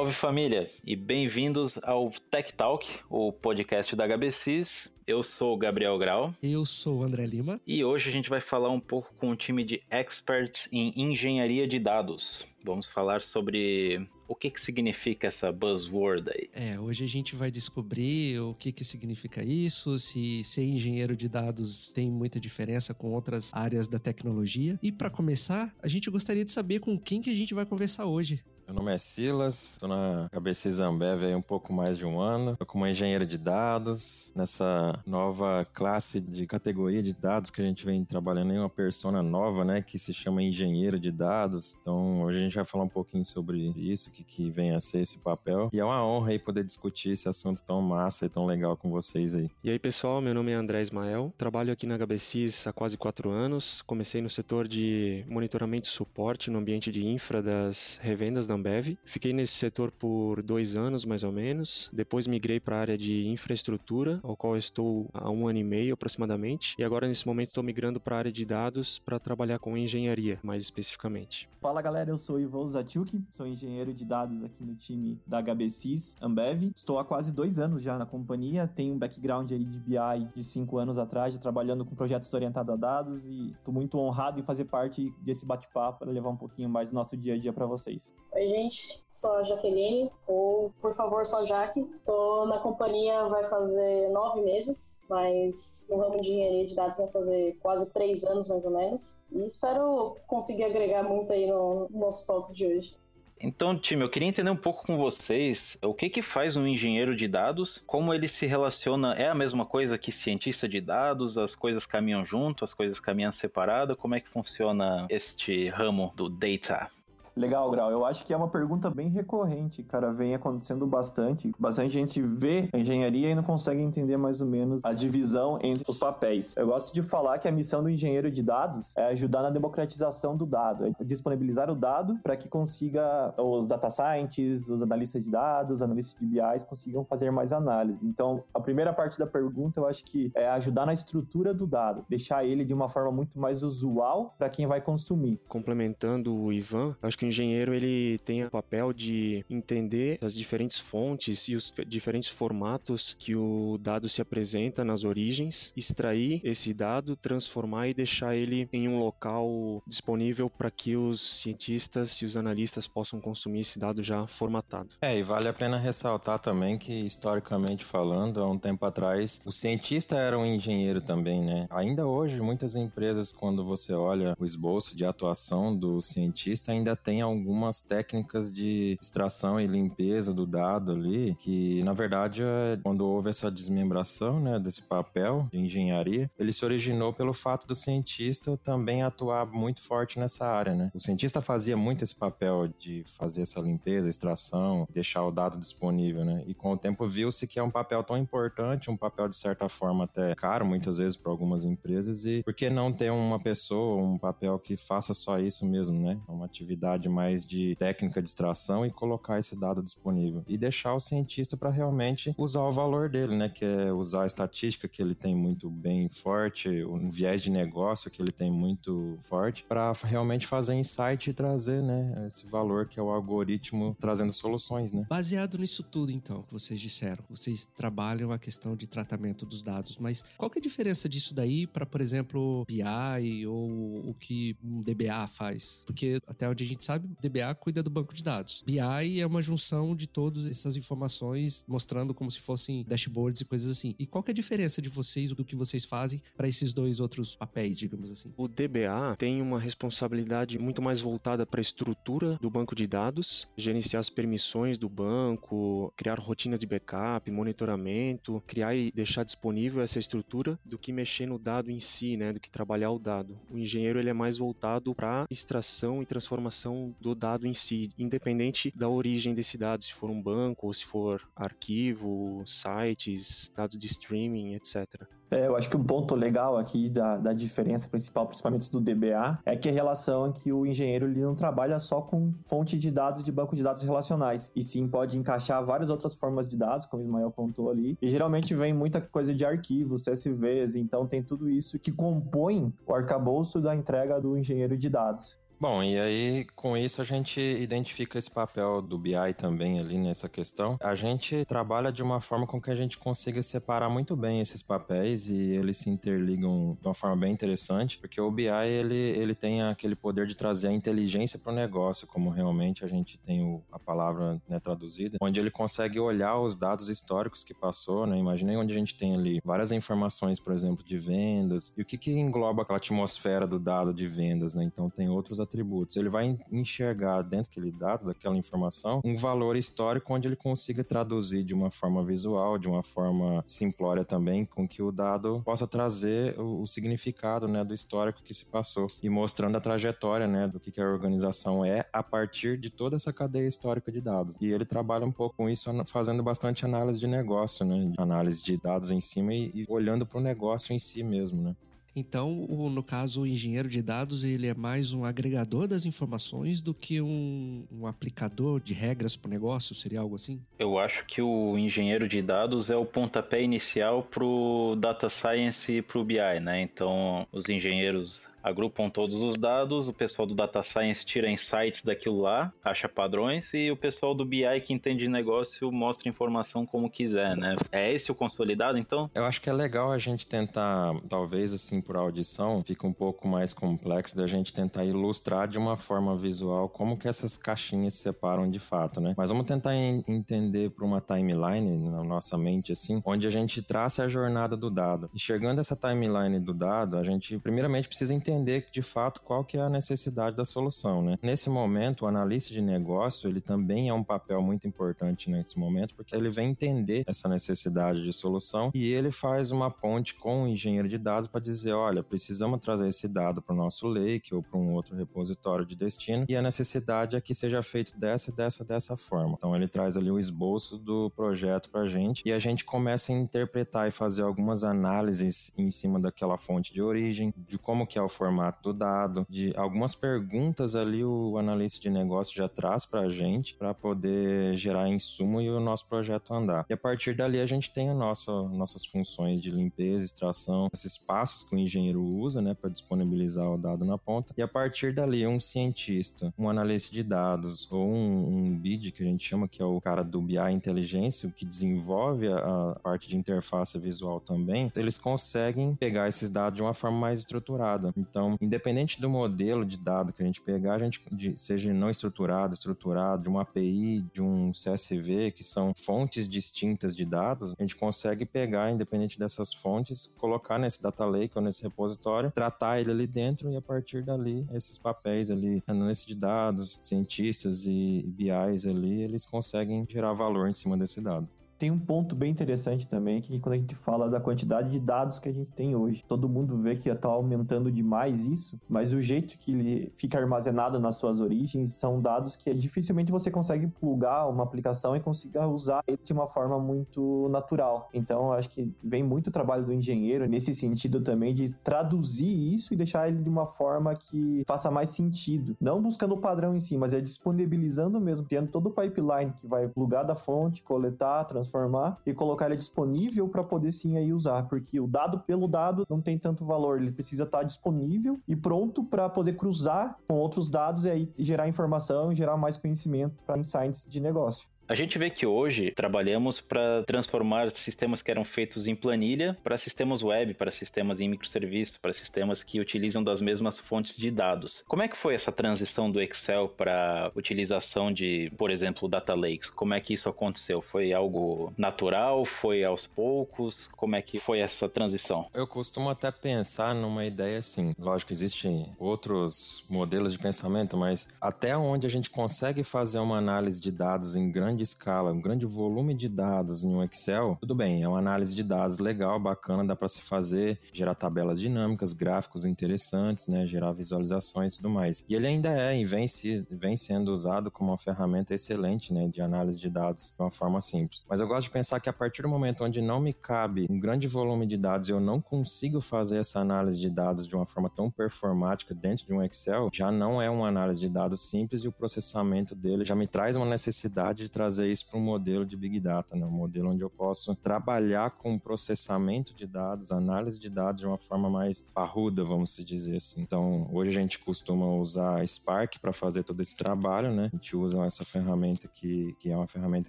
Salve família e bem-vindos ao Tech Talk, o podcast da HBCs. Eu sou o Gabriel Grau. Eu sou o André Lima. E hoje a gente vai falar um pouco com um time de experts em engenharia de dados. Vamos falar sobre o que, que significa essa buzzword aí. É, hoje a gente vai descobrir o que, que significa isso, se ser engenheiro de dados tem muita diferença com outras áreas da tecnologia. E para começar, a gente gostaria de saber com quem que a gente vai conversar hoje. Meu nome é Silas, estou na KBC Zambev há um pouco mais de um ano. Estou como engenheiro de dados, nessa nova classe de categoria de dados que a gente vem trabalhando em uma persona nova, né, que se chama engenheiro de dados. Então, hoje a gente vai falar um pouquinho sobre isso, o que, que vem a ser esse papel. E é uma honra aí poder discutir esse assunto tão massa e tão legal com vocês aí. E aí, pessoal, meu nome é André Ismael, trabalho aqui na HBCs há quase quatro anos. Comecei no setor de monitoramento e suporte no ambiente de infra das revendas da Ambev. Fiquei nesse setor por dois anos, mais ou menos. Depois migrei para a área de infraestrutura, ao qual estou há um ano e meio aproximadamente. E agora, nesse momento, estou migrando para a área de dados para trabalhar com engenharia, mais especificamente. Fala galera, eu sou Ivan Zatiuk, sou engenheiro de dados aqui no time da HBCs Ambev. Estou há quase dois anos já na companhia, tenho um background aí de BI de cinco anos atrás, trabalhando com projetos orientados a dados e estou muito honrado em fazer parte desse bate-papo para levar um pouquinho mais do nosso dia a dia para vocês. Oi, gente. Sou a Jaqueline, ou por favor, só Jaque. Tô na companhia vai fazer nove meses, mas no ramo de engenharia de dados vai fazer quase três anos, mais ou menos. E espero conseguir agregar muito aí no nosso foco de hoje. Então, time, eu queria entender um pouco com vocês o que que faz um engenheiro de dados, como ele se relaciona, é a mesma coisa que cientista de dados, as coisas caminham junto, as coisas caminham separada, como é que funciona este ramo do data? Legal, Grau. Eu acho que é uma pergunta bem recorrente, cara. Vem acontecendo bastante. Bastante gente vê a engenharia e não consegue entender mais ou menos a divisão entre os papéis. Eu gosto de falar que a missão do engenheiro de dados é ajudar na democratização do dado, é disponibilizar o dado para que consiga os data scientists, os analistas de dados, os analistas de BIs consigam fazer mais análise. Então, a primeira parte da pergunta eu acho que é ajudar na estrutura do dado, deixar ele de uma forma muito mais usual para quem vai consumir. Complementando o Ivan, acho que o engenheiro ele tem o papel de entender as diferentes fontes e os diferentes formatos que o dado se apresenta nas origens, extrair esse dado, transformar e deixar ele em um local disponível para que os cientistas e os analistas possam consumir esse dado já formatado. É, e vale a pena ressaltar também que, historicamente falando, há um tempo atrás, o cientista era um engenheiro também, né? Ainda hoje, muitas empresas, quando você olha o esboço de atuação do cientista, ainda tem tem algumas técnicas de extração e limpeza do dado ali, que na verdade, é, quando houve essa desmembração né, desse papel de engenharia, ele se originou pelo fato do cientista também atuar muito forte nessa área. Né? O cientista fazia muito esse papel de fazer essa limpeza, extração, deixar o dado disponível. Né? E com o tempo viu-se que é um papel tão importante, um papel de certa forma até caro, muitas vezes para algumas empresas, e por que não ter uma pessoa, um papel que faça só isso mesmo, né? Uma atividade mais de técnica de extração e colocar esse dado disponível. E deixar o cientista para realmente usar o valor dele, né? Que é usar a estatística que ele tem muito bem forte, um viés de negócio que ele tem muito forte, para realmente fazer insight e trazer, né? Esse valor que é o algoritmo trazendo soluções, né? Baseado nisso tudo, então, que vocês disseram, vocês trabalham a questão de tratamento dos dados, mas qual que é a diferença disso daí para, por exemplo, BI ou o que um DBA faz? Porque até onde a gente sabe, DBA cuida do banco de dados. BI é uma junção de todas essas informações, mostrando como se fossem dashboards e coisas assim. E qual que é a diferença de vocês, do que vocês fazem para esses dois outros papéis, digamos assim? O DBA tem uma responsabilidade muito mais voltada para a estrutura do banco de dados, gerenciar as permissões do banco, criar rotinas de backup, monitoramento, criar e deixar disponível essa estrutura do que mexer no dado em si, né, do que trabalhar o dado. O engenheiro ele é mais voltado para extração e transformação do dado em si, independente da origem desse dado, se for um banco ou se for arquivo, sites, dados de streaming, etc. É, eu acho que um ponto legal aqui da, da diferença principal, principalmente do DBA, é que a relação é que o engenheiro ele não trabalha só com fonte de dados de banco de dados relacionais, e sim pode encaixar várias outras formas de dados, como o Ismael contou ali, e geralmente vem muita coisa de arquivos, CSVs, então tem tudo isso que compõe o arcabouço da entrega do engenheiro de dados. Bom, e aí com isso a gente identifica esse papel do BI também ali nessa questão. A gente trabalha de uma forma com que a gente consiga separar muito bem esses papéis e eles se interligam de uma forma bem interessante, porque o BI ele, ele tem aquele poder de trazer a inteligência para o negócio, como realmente a gente tem o, a palavra né, traduzida, onde ele consegue olhar os dados históricos que passou, né? Imaginei onde a gente tem ali várias informações, por exemplo, de vendas e o que, que engloba aquela atmosfera do dado de vendas, né? Então tem outros atributos. Ele vai enxergar dentro daquele dado, daquela informação, um valor histórico onde ele consiga traduzir de uma forma visual, de uma forma simplória também, com que o dado possa trazer o, o significado, né, do histórico que se passou e mostrando a trajetória, né, do que, que a organização é a partir de toda essa cadeia histórica de dados. E ele trabalha um pouco com isso, fazendo bastante análise de negócio, né, análise de dados em cima e, e olhando para o negócio em si mesmo, né. Então, o, no caso, o engenheiro de dados ele é mais um agregador das informações do que um, um aplicador de regras para o negócio? Seria algo assim? Eu acho que o engenheiro de dados é o pontapé inicial para o data science e para o BI, né? Então, os engenheiros agrupam todos os dados, o pessoal do Data Science tira insights daquilo lá, acha padrões, e o pessoal do BI que entende negócio mostra informação como quiser, né? É esse o consolidado, então? Eu acho que é legal a gente tentar, talvez assim, por audição, fica um pouco mais complexo da gente tentar ilustrar de uma forma visual como que essas caixinhas se separam de fato, né? Mas vamos tentar entender por uma timeline na nossa mente, assim, onde a gente traça a jornada do dado. E chegando essa timeline do dado, a gente primeiramente precisa entender entender de fato qual que é a necessidade da solução, né? Nesse momento, o analista de negócio, ele também é um papel muito importante nesse momento, porque ele vem entender essa necessidade de solução e ele faz uma ponte com o engenheiro de dados para dizer, olha, precisamos trazer esse dado para o nosso lake ou para um outro repositório de destino e a necessidade é que seja feito dessa, dessa, dessa forma. Então ele traz ali o esboço do projeto para a gente e a gente começa a interpretar e fazer algumas análises em cima daquela fonte de origem, de como que é o formato do dado, de algumas perguntas ali o analista de negócio já traz para a gente para poder gerar insumo e o nosso projeto andar. E a partir dali a gente tem a nossa, nossas funções de limpeza, extração, esses passos que o engenheiro usa, né, para disponibilizar o dado na ponta. E a partir dali um cientista, um analista de dados ou um, um BID que a gente chama que é o cara do BI inteligência, o que desenvolve a, a parte de interface visual também, eles conseguem pegar esses dados de uma forma mais estruturada. Então, independente do modelo de dado que a gente pegar, a gente de, seja não estruturado, estruturado, de uma API, de um CSV, que são fontes distintas de dados, a gente consegue pegar, independente dessas fontes, colocar nesse data lake ou nesse repositório, tratar ele ali dentro e a partir dali, esses papéis ali, análise de dados, cientistas e BIs ali, eles conseguem gerar valor em cima desse dado. Tem um ponto bem interessante também, que quando a gente fala da quantidade de dados que a gente tem hoje, todo mundo vê que está aumentando demais isso, mas o jeito que ele fica armazenado nas suas origens são dados que dificilmente você consegue plugar uma aplicação e consiga usar ele de uma forma muito natural. Então, acho que vem muito trabalho do engenheiro nesse sentido também de traduzir isso e deixar ele de uma forma que faça mais sentido. Não buscando o padrão em si, mas é disponibilizando mesmo, tendo todo o pipeline que vai plugar da fonte, coletar, transformar transformar e colocar ele disponível para poder sim aí usar, porque o dado pelo dado não tem tanto valor, ele precisa estar tá disponível e pronto para poder cruzar com outros dados e aí gerar informação gerar mais conhecimento para insights de negócio. A gente vê que hoje trabalhamos para transformar sistemas que eram feitos em planilha para sistemas web, para sistemas em microserviços, para sistemas que utilizam das mesmas fontes de dados. Como é que foi essa transição do Excel para utilização de, por exemplo, data lakes? Como é que isso aconteceu? Foi algo natural? Foi aos poucos? Como é que foi essa transição? Eu costumo até pensar numa ideia assim. Lógico, existem outros modelos de pensamento, mas até onde a gente consegue fazer uma análise de dados em grande grande escala, um grande volume de dados em um Excel, tudo bem, é uma análise de dados legal, bacana, dá para se fazer, gerar tabelas dinâmicas, gráficos interessantes, né, gerar visualizações e tudo mais. E ele ainda é e vem, se, vem sendo usado como uma ferramenta excelente, né, de análise de dados de uma forma simples. Mas eu gosto de pensar que a partir do momento onde não me cabe um grande volume de dados e eu não consigo fazer essa análise de dados de uma forma tão performática dentro de um Excel, já não é uma análise de dados simples e o processamento dele já me traz uma necessidade de trazer trazer isso para um modelo de Big Data, né? um modelo onde eu posso trabalhar com processamento de dados, análise de dados de uma forma mais parruda, vamos dizer assim. Então, hoje a gente costuma usar Spark para fazer todo esse trabalho, né? A gente usa essa ferramenta que, que é uma ferramenta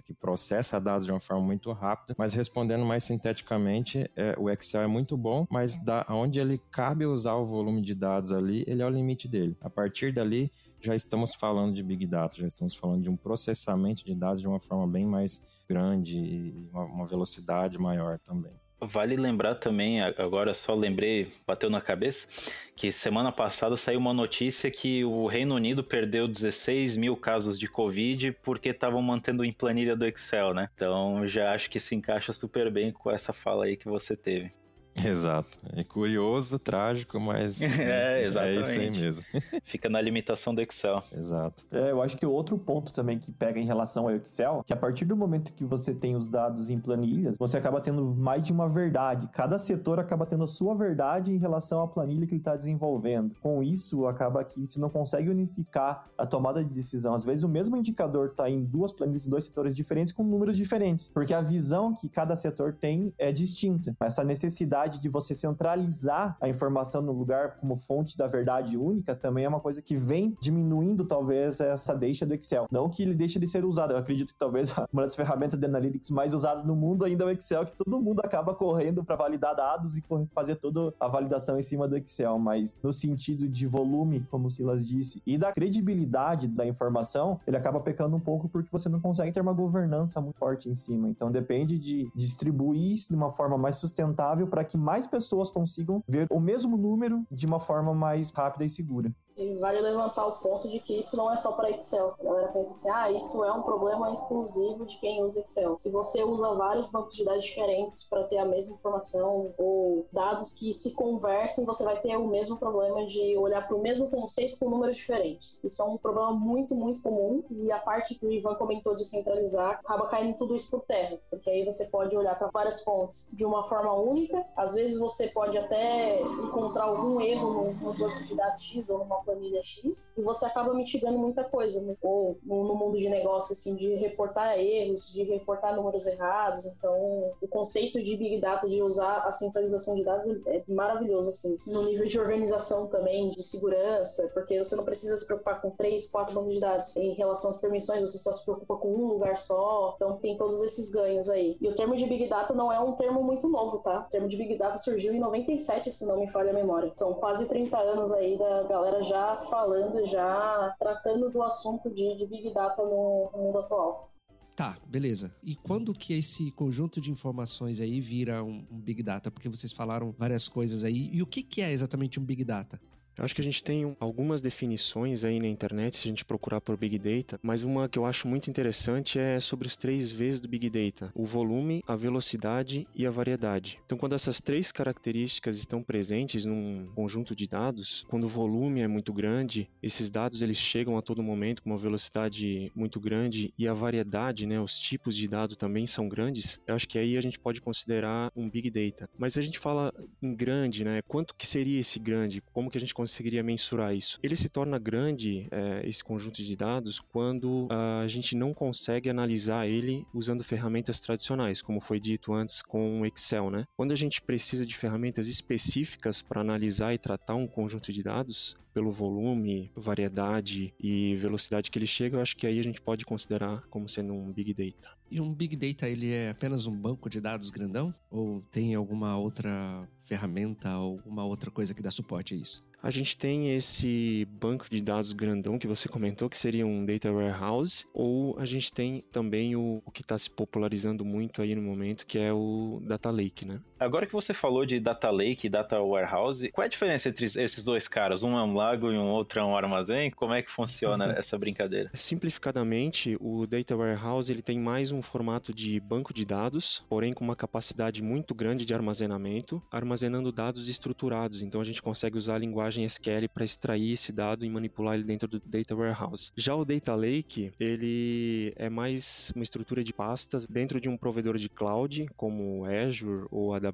que processa dados de uma forma muito rápida, mas respondendo mais sinteticamente, é, o Excel é muito bom, mas da, onde ele cabe usar o volume de dados ali, ele é o limite dele. A partir dali, já estamos falando de Big Data, já estamos falando de um processamento de dados de uma forma bem mais grande e uma, uma velocidade maior também. Vale lembrar também, agora só lembrei, bateu na cabeça, que semana passada saiu uma notícia que o Reino Unido perdeu 16 mil casos de Covid porque estavam mantendo em planilha do Excel, né? Então já acho que se encaixa super bem com essa fala aí que você teve. Exato. É curioso, trágico, mas é, exatamente. é isso aí mesmo. Fica na limitação do Excel. Exato. É, eu acho que outro ponto também que pega em relação ao Excel, que a partir do momento que você tem os dados em planilhas, você acaba tendo mais de uma verdade. Cada setor acaba tendo a sua verdade em relação à planilha que ele está desenvolvendo. Com isso, acaba que você não consegue unificar a tomada de decisão. Às vezes, o mesmo indicador está em duas planilhas, em dois setores diferentes, com números diferentes, porque a visão que cada setor tem é distinta. Essa necessidade de você centralizar a informação no lugar como fonte da verdade única também é uma coisa que vem diminuindo talvez essa deixa do Excel. Não que ele deixe de ser usado, eu acredito que talvez uma das ferramentas de analytics mais usadas no mundo ainda é o Excel, que todo mundo acaba correndo para validar dados e fazer toda a validação em cima do Excel, mas no sentido de volume, como o Silas disse, e da credibilidade da informação, ele acaba pecando um pouco porque você não consegue ter uma governança muito forte em cima. Então depende de distribuir isso de uma forma mais sustentável para que que mais pessoas consigam ver o mesmo número de uma forma mais rápida e segura. E vale levantar o ponto de que isso não é só para Excel. A galera pensa assim, ah, isso é um problema exclusivo de quem usa Excel. Se você usa vários bancos de dados diferentes para ter a mesma informação ou dados que se conversem, você vai ter o mesmo problema de olhar para o mesmo conceito com números diferentes. Isso é um problema muito, muito comum e a parte que o Ivan comentou de centralizar acaba caindo tudo isso por terra, porque aí você pode olhar para várias fontes de uma forma única. Às vezes você pode até encontrar algum erro no, no banco de dados X ou numa planilha X e você acaba mitigando muita coisa, né? ou no, no, mundo de negócio, assim, de reportar erros, de reportar números errados. Então, o conceito de Big Data, de usar a centralização de dados é maravilhoso, assim, no nível de organização também, de segurança, porque você não precisa se preocupar com três, quatro bancos de dados em relação às permissões, você só se preocupa com um lugar só, então tem todos esses ganhos aí. E o termo de Big Data não é um termo muito novo, tá? O termo de Big Data surgiu em 97, se não me falha a memória. São quase 30 anos aí da galera já já falando, já tratando do assunto de, de Big Data no, no mundo atual. Tá, beleza. E quando que esse conjunto de informações aí vira um, um, Big Data? Porque vocês falaram várias coisas aí. E o que, que é exatamente um Big Data? Acho que a gente tem algumas definições aí na internet se a gente procurar por Big Data, mas uma que eu acho muito interessante é sobre os três V's do Big Data: o volume, a velocidade e a variedade. Então, quando essas três características estão presentes num conjunto de dados, quando o volume é muito grande, esses dados eles chegam a todo momento com uma velocidade muito grande e a variedade, né, os tipos de dado também são grandes. Eu acho que aí a gente pode considerar um Big Data. Mas a gente fala em grande, né? Quanto que seria esse grande? Como que a gente conseguiria mensurar isso? Ele se torna grande, é, esse conjunto de dados, quando a gente não consegue analisar ele usando ferramentas tradicionais, como foi dito antes com o Excel, né? Quando a gente precisa de ferramentas específicas para analisar e tratar um conjunto de dados, pelo volume, variedade e velocidade que ele chega, eu acho que aí a gente pode considerar como sendo um Big Data. E um Big Data, ele é apenas um banco de dados grandão? Ou tem alguma outra ferramenta ou alguma outra coisa que dá suporte a isso? A gente tem esse banco de dados grandão que você comentou, que seria um data warehouse, ou a gente tem também o, o que está se popularizando muito aí no momento, que é o data lake, né? Agora que você falou de data lake e data warehouse, qual é a diferença entre esses dois caras? Um é um lago e um outro é um armazém? Como é que funciona essa brincadeira? Simplificadamente, o data warehouse ele tem mais um formato de banco de dados, porém com uma capacidade muito grande de armazenamento, armazenando dados estruturados. Então a gente consegue usar a linguagem linguagem SQL para extrair esse dado e manipular ele dentro do Data Warehouse. Já o Data Lake, ele é mais uma estrutura de pastas dentro de um provedor de cloud, como Azure ou AWS,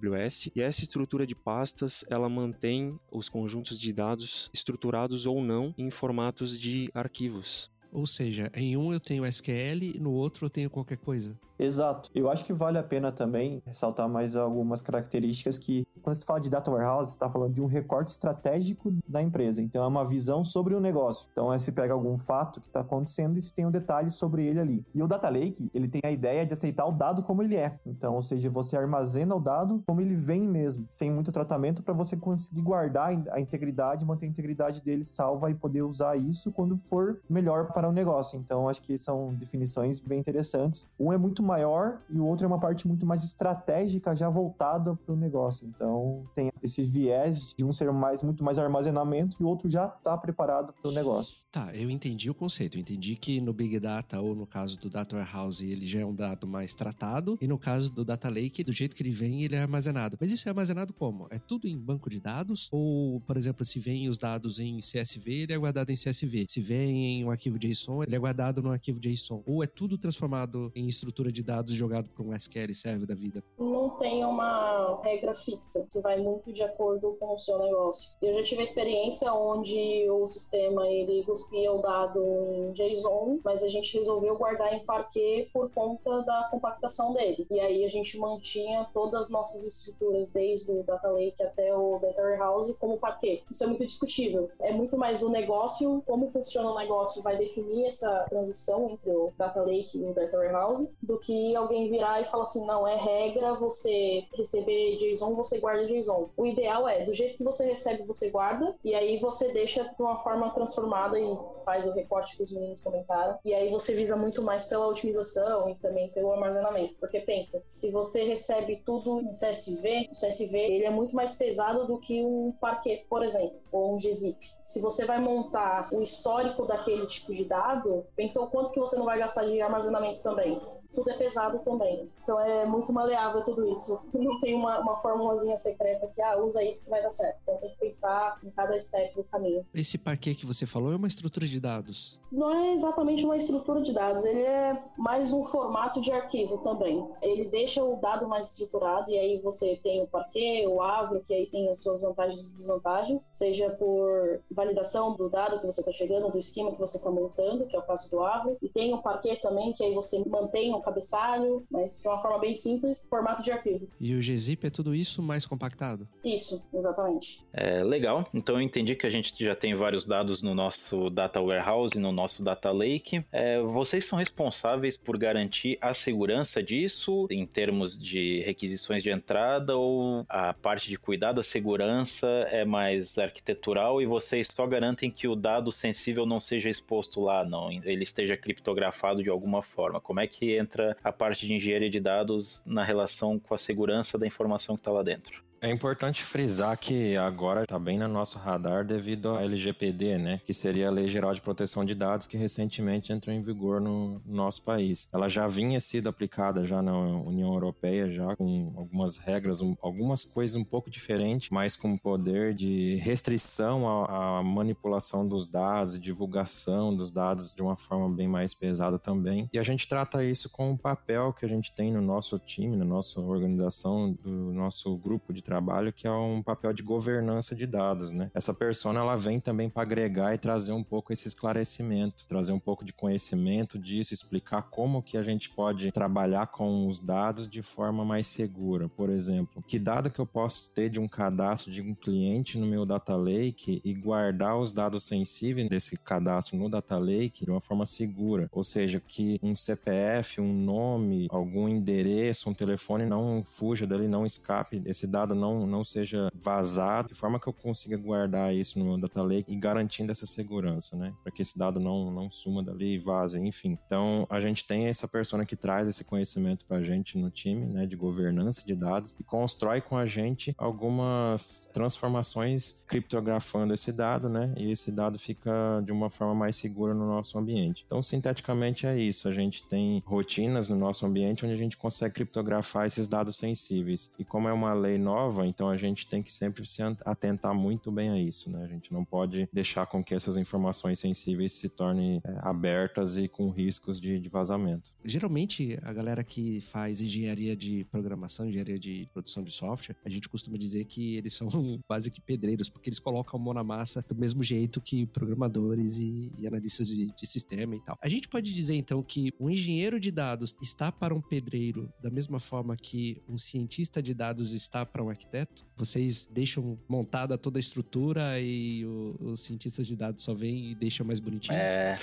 e essa estrutura de pastas, ela mantém os conjuntos de dados estruturados ou não em formatos de arquivos. Ou seja, em um eu tenho SQL, no outro eu tenho qualquer coisa. Exato. Eu acho que vale a pena também ressaltar mais algumas características que, quando você fala de data warehouse, você está falando de um recorte estratégico da empresa. Então, é uma visão sobre o negócio. Então, é se pega algum fato que está acontecendo e se tem um detalhe sobre ele ali. E o Data Lake, ele tem a ideia de aceitar o dado como ele é. Então, ou seja, você armazena o dado como ele vem mesmo, sem muito tratamento, para você conseguir guardar a integridade, manter a integridade dele salva e poder usar isso quando for melhor para o negócio. Então, acho que são definições bem interessantes. Um é muito maior e o outro é uma parte muito mais estratégica, já voltada para o negócio. Então, tem esse viés de um ser mais muito mais armazenamento e o outro já está preparado para o negócio. Tá, eu entendi o conceito. Eu entendi que no Big Data ou no caso do Data Warehouse ele já é um dado mais tratado e no caso do Data Lake, do jeito que ele vem, ele é armazenado. Mas isso é armazenado como? É tudo em banco de dados? Ou, por exemplo, se vem os dados em CSV, ele é guardado em CSV. Se vem em um arquivo JSON, ele é guardado no arquivo JSON. Ou é tudo transformado em estrutura de dados jogado para um SQL serve da vida? Não tem uma regra fixa. Isso vai muito de acordo com o seu negócio. Eu já tive a experiência onde o sistema ele cuspia o dado em JSON, mas a gente resolveu guardar em Parquet por conta da compactação dele. E aí a gente mantinha todas as nossas estruturas, desde o Data Lake até o Data Warehouse, como Parquet. Isso é muito discutível. É muito mais o negócio, como funciona o negócio vai definir essa transição entre o Data Lake e o Data Warehouse, do que alguém virar e falar assim, não, é regra você receber JSON, você guarda JSON. O ideal é, do jeito que você recebe, você guarda, e aí você deixa de uma forma transformada e faz o recorte que os meninos comentaram. E aí você visa muito mais pela otimização e também pelo armazenamento. Porque pensa, se você recebe tudo em CSV, o CSV ele é muito mais pesado do que um Parquet, por exemplo, ou um gzip. Se você vai montar o histórico daquele tipo de dado, pensa o quanto que você não vai gastar de armazenamento também tudo é pesado também. Então é muito maleável tudo isso. Não tem uma, uma formulazinha secreta que, ah, usa isso que vai dar certo. Então tem que pensar em cada step do caminho. Esse parquet que você falou é uma estrutura de dados? Não é exatamente uma estrutura de dados, ele é mais um formato de arquivo também. Ele deixa o dado mais estruturado e aí você tem o parquet, o avro, que aí tem as suas vantagens e desvantagens, seja por validação do dado que você está chegando, do esquema que você está montando, que é o caso do avro, e tem o parquet também, que aí você mantém um cabeçalho, mas de uma forma bem simples, formato de arquivo. E o gzip é tudo isso mais compactado? Isso, exatamente. É legal. Então eu entendi que a gente já tem vários dados no nosso data warehouse, no nosso data lake. É, vocês são responsáveis por garantir a segurança disso em termos de requisições de entrada ou a parte de cuidar da segurança é mais arquitetural e vocês só garantem que o dado sensível não seja exposto lá, não, ele esteja criptografado de alguma forma. Como é que entra a parte de engenharia de dados na relação com a segurança da informação que está lá dentro. É importante frisar que agora está bem no nosso radar devido à LGPD, né? Que seria a Lei Geral de Proteção de Dados, que recentemente entrou em vigor no nosso país. Ela já vinha sido aplicada já na União Europeia, já com algumas regras, algumas coisas um pouco diferentes, mas com poder de restrição à, à manipulação dos dados divulgação dos dados de uma forma bem mais pesada também. E a gente trata isso com o papel que a gente tem no nosso time, na nossa organização, do nosso grupo de trabalho, que é um papel de governança de dados, né? Essa persona, ela vem também para agregar e trazer um pouco esse esclarecimento, trazer um pouco de conhecimento disso, explicar como que a gente pode trabalhar com os dados de forma mais segura. Por exemplo, que dado que eu posso ter de um cadastro de um cliente no meu data lake e guardar os dados sensíveis desse cadastro no data lake de uma forma segura, ou seja, que um CPF, um nome, algum endereço, um telefone não fuja dele, não escape, esse dado não, não seja vazado, de forma que eu consiga guardar isso no meu data lake e garantindo essa segurança, né? Para que esse dado não, não suma dali e vaze, enfim. Então, a gente tem essa persona que traz esse conhecimento para a gente no time, né, de governança de dados e constrói com a gente algumas transformações criptografando esse dado, né? E esse dado fica de uma forma mais segura no nosso ambiente. Então, sinteticamente é isso. A gente tem rotinas no nosso ambiente onde a gente consegue criptografar esses dados sensíveis. E como é uma lei nova, nova, então a gente tem que sempre se atentar muito bem a isso, né? A gente não pode deixar com que essas informações sensíveis se tornem é, abertas e com riscos de, de vazamento. Geralmente, a galera que faz engenharia de programação, engenharia de produção de software, a gente costuma dizer que eles são quase que pedreiros, porque eles colocam a mão na massa do mesmo jeito que programadores e, e analistas de, de sistema e tal. A gente pode dizer então que um engenheiro de dados está para um pedreiro da mesma forma que um cientista de dados está para um arquiteto? Vocês deixam montada toda a estrutura e o, os cientistas de dados só vêm e deixam mais bonitinho? É,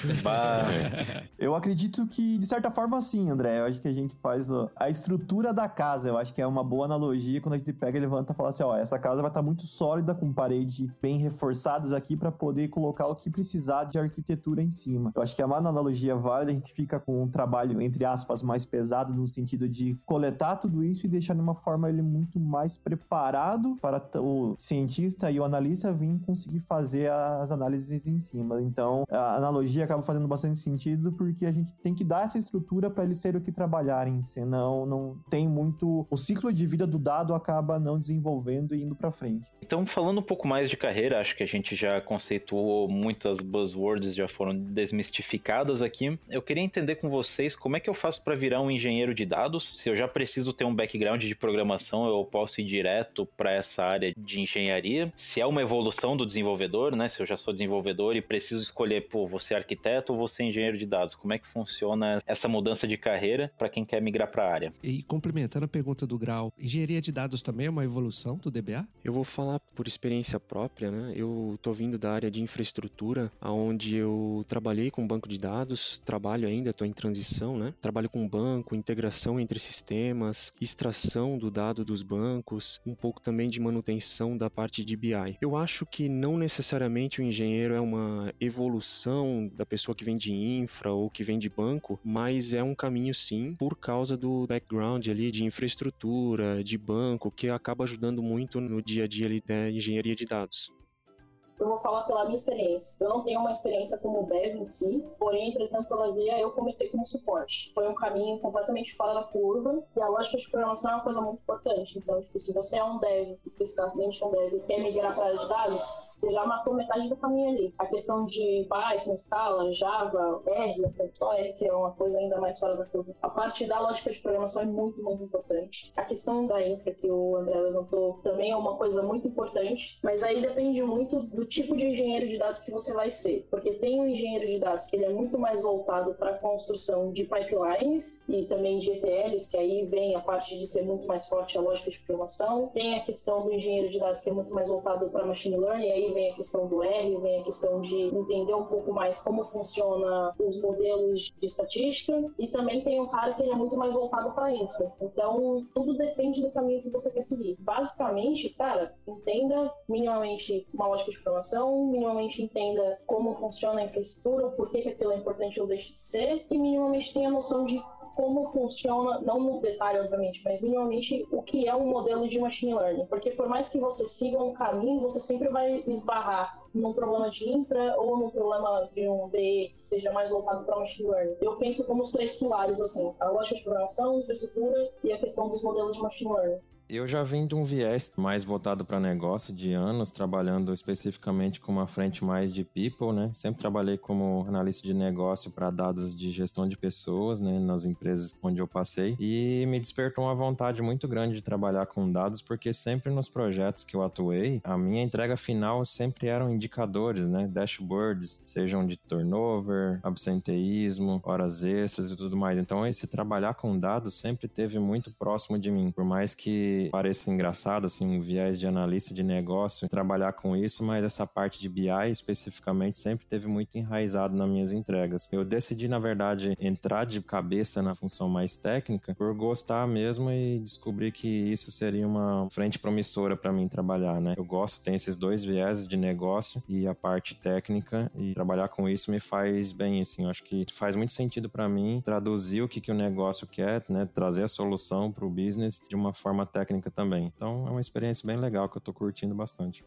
eu acredito que, de certa forma, sim, André. Eu acho que a gente faz a estrutura da casa. Eu acho que é uma boa analogia quando a gente pega, levanta e fala assim: ó, essa casa vai estar muito sólida, com paredes bem reforçadas aqui para poder colocar o que precisar de arquitetura em cima. Eu acho que é uma analogia válida. A gente fica com um trabalho, entre aspas, mais pesado no sentido de coletar tudo isso e deixar de uma forma ele muito mais preparado para o cientista e o analista vir conseguir fazer as análises em cima. Então, a analogia acaba fazendo bastante sentido porque a gente tem que dar essa estrutura para eles terem o que trabalharem, senão não tem muito o ciclo de vida do dado acaba não desenvolvendo e indo para frente. Então, falando um pouco mais de carreira, acho que a gente já conceituou muitas buzzwords já foram desmistificadas aqui. Eu queria entender com vocês como é que eu faço para virar um engenheiro de dados, se eu já preciso ter um background de programação, eu posso ir direto para essa área de engenharia. Se é uma evolução do desenvolvedor, né? Se eu já sou desenvolvedor e preciso escolher, pô, você é arquiteto ou você é engenheiro de dados, como é que funciona essa mudança de carreira para quem quer migrar para a área? E complementando a pergunta do Grau, engenharia de dados também é uma evolução do DBA? Eu vou falar por experiência própria, né? Eu tô vindo da área de infraestrutura, aonde eu trabalhei com banco de dados, trabalho ainda, estou em transição, né? Trabalho com banco, integração entre sistemas, extração do dado dos bancos, um pouco também de manutenção da parte de BI. Eu acho que não necessariamente o engenheiro é uma evolução da pessoa que vem de infra ou que vem de banco, mas é um caminho sim, por causa do background ali de infraestrutura, de banco, que acaba ajudando muito no dia a dia ali da engenharia de dados eu vou falar pela minha experiência. Eu não tenho uma experiência como dev em si, porém, entretanto, todavia, eu comecei como suporte. Foi um caminho completamente fora da curva, e a lógica de programação é uma coisa muito importante. Então, tipo, se você é um dev, especificamente um dev, quer migrar para área de dados, você já matou metade do caminho ali. A questão de Python, Scala, Java, R, R, que é uma coisa ainda mais fora da curva. A parte da lógica de programação é muito, muito importante. A questão da infra que o André levantou também é uma coisa muito importante, mas aí depende muito do tipo de engenheiro de dados que você vai ser. Porque tem um engenheiro de dados que ele é muito mais voltado para a construção de pipelines e também de ETLs, que aí vem a parte de ser muito mais forte a lógica de programação. Tem a questão do engenheiro de dados que é muito mais voltado para machine learning, e vem a questão do R, vem a questão de entender um pouco mais como funciona os modelos de estatística e também tem um cara que é muito mais voltado para infra. Então, tudo depende do caminho que você quer seguir. Basicamente, cara, entenda minimamente uma lógica de programação, minimamente entenda como funciona a infraestrutura, por que aquilo é importante ou deixa de ser, e minimamente tenha noção de como funciona, não no detalhe, obviamente, mas minimamente o que é um modelo de machine learning. Porque por mais que você siga um caminho, você sempre vai esbarrar num problema de infra ou num problema de um DE que seja mais voltado para machine learning. Eu penso como os três pilares, assim, a lógica de programação, infraestrutura e a questão dos modelos de machine learning. Eu já vim de um viés mais voltado para negócio de anos, trabalhando especificamente com uma frente mais de people, né? Sempre trabalhei como analista de negócio para dados de gestão de pessoas, né, nas empresas onde eu passei, e me despertou uma vontade muito grande de trabalhar com dados, porque sempre nos projetos que eu atuei, a minha entrega final sempre eram indicadores, né, dashboards, sejam de turnover, absenteísmo, horas extras e tudo mais. Então, esse trabalhar com dados sempre teve muito próximo de mim, por mais que pareça engraçado, assim, um viés de analista de negócio, trabalhar com isso, mas essa parte de BI especificamente sempre teve muito enraizado nas minhas entregas. Eu decidi, na verdade, entrar de cabeça na função mais técnica por gostar mesmo e descobrir que isso seria uma frente promissora para mim trabalhar, né? Eu gosto, tem esses dois viéses de negócio e a parte técnica e trabalhar com isso me faz bem, assim, eu acho que faz muito sentido para mim traduzir o que, que o negócio quer, né? Trazer a solução para o business de uma forma técnica técnica também. Então é uma experiência bem legal que eu tô curtindo bastante.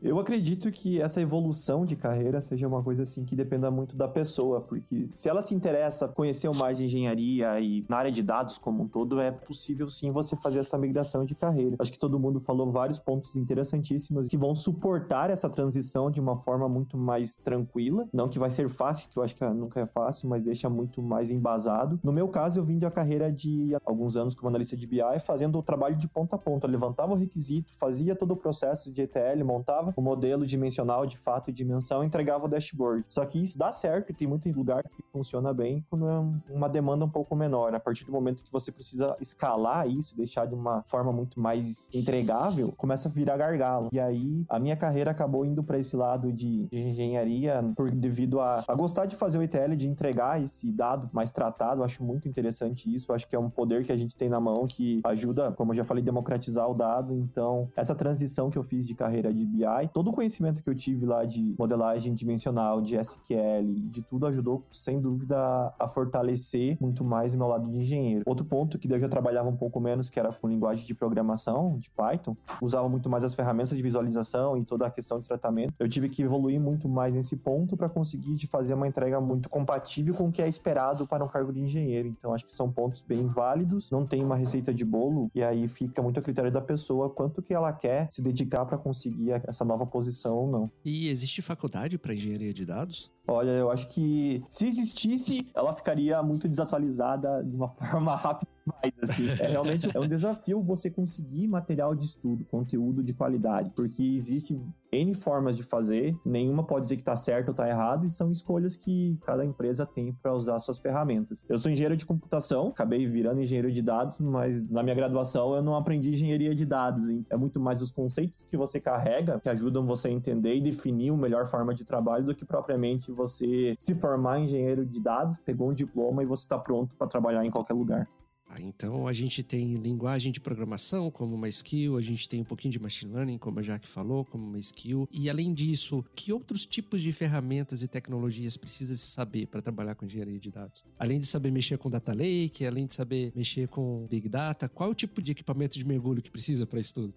Eu acredito que essa evolução de carreira seja uma coisa assim que dependa muito da pessoa, porque se ela se interessa conhecer mais de engenharia e na área de dados como um todo, é possível sim você fazer essa migração de carreira. Acho que todo mundo falou vários pontos interessantíssimos que vão suportar essa transição de uma forma muito mais tranquila. Não que vai ser fácil, que eu acho que nunca é fácil, mas deixa muito mais embasado. No meu caso, eu vim de a carreira de alguns anos como analista de BI, fazendo o trabalho de ponta a ponta. Levantava o requisito, fazia todo o processo de ETL, montava o modelo dimensional de fato e dimensão, entregava o dashboard. Só que isso dá certo e tem muito lugar que funciona bem quando é uma demanda um pouco menor. A partir do momento que você precisa escalar isso, deixar de uma forma muito mais entregável, começa a virar gargalo. E aí a minha carreira acabou indo para esse lado de, de engenharia por, devido a, a, gostar de fazer o ETL, de entregar esse dado mais tratado. Eu acho muito interessante isso. Eu acho que é um poder que a gente tem na mão que ajuda, como eu já falei, democratizar o dado. Então, essa transição que eu fiz de carreira de BI, todo o conhecimento que eu tive lá de modelagem dimensional, de SQL, de tudo ajudou, sem dúvida, a fortalecer muito mais o meu lado de engenheiro. Outro ponto que eu já trabalhava um pouco menos, que era com linguagem de programação, de Python, usava muito mais as ferramentas de visualização e toda a questão de tratamento. Eu tive que evoluir muito mais nesse ponto para conseguir de fazer uma entrega muito compatível com o que é esperado para um cargo de engenheiro. Então, acho que são pontos bem válidos. Não tem uma receita de bolo e aí fica muito a critério da pessoa quanto que ela quer se dedicar para conseguir essa nova posição ou não. E existe faculdade para engenharia de dados? Olha, eu acho que se existisse, ela ficaria muito desatualizada de uma forma rápida demais, assim. É realmente é um desafio você conseguir material de estudo, conteúdo de qualidade, porque existe N formas de fazer, nenhuma pode dizer que está certo ou está errado, e são escolhas que cada empresa tem para usar suas ferramentas. Eu sou engenheiro de computação, acabei virando engenheiro de dados, mas na minha graduação eu não aprendi engenharia de dados. Hein? É muito mais os conceitos que você carrega que ajudam você a entender e definir uma melhor forma de trabalho do que propriamente você se formar engenheiro de dados, pegou um diploma e você está pronto para trabalhar em qualquer lugar. Ah, então a gente tem linguagem de programação como uma skill, a gente tem um pouquinho de machine learning, como a Jaque falou, como uma skill. E além disso, que outros tipos de ferramentas e tecnologias precisa se saber para trabalhar com engenharia de dados? Além de saber mexer com data lake, além de saber mexer com big data, qual o tipo de equipamento de mergulho que precisa para isso tudo?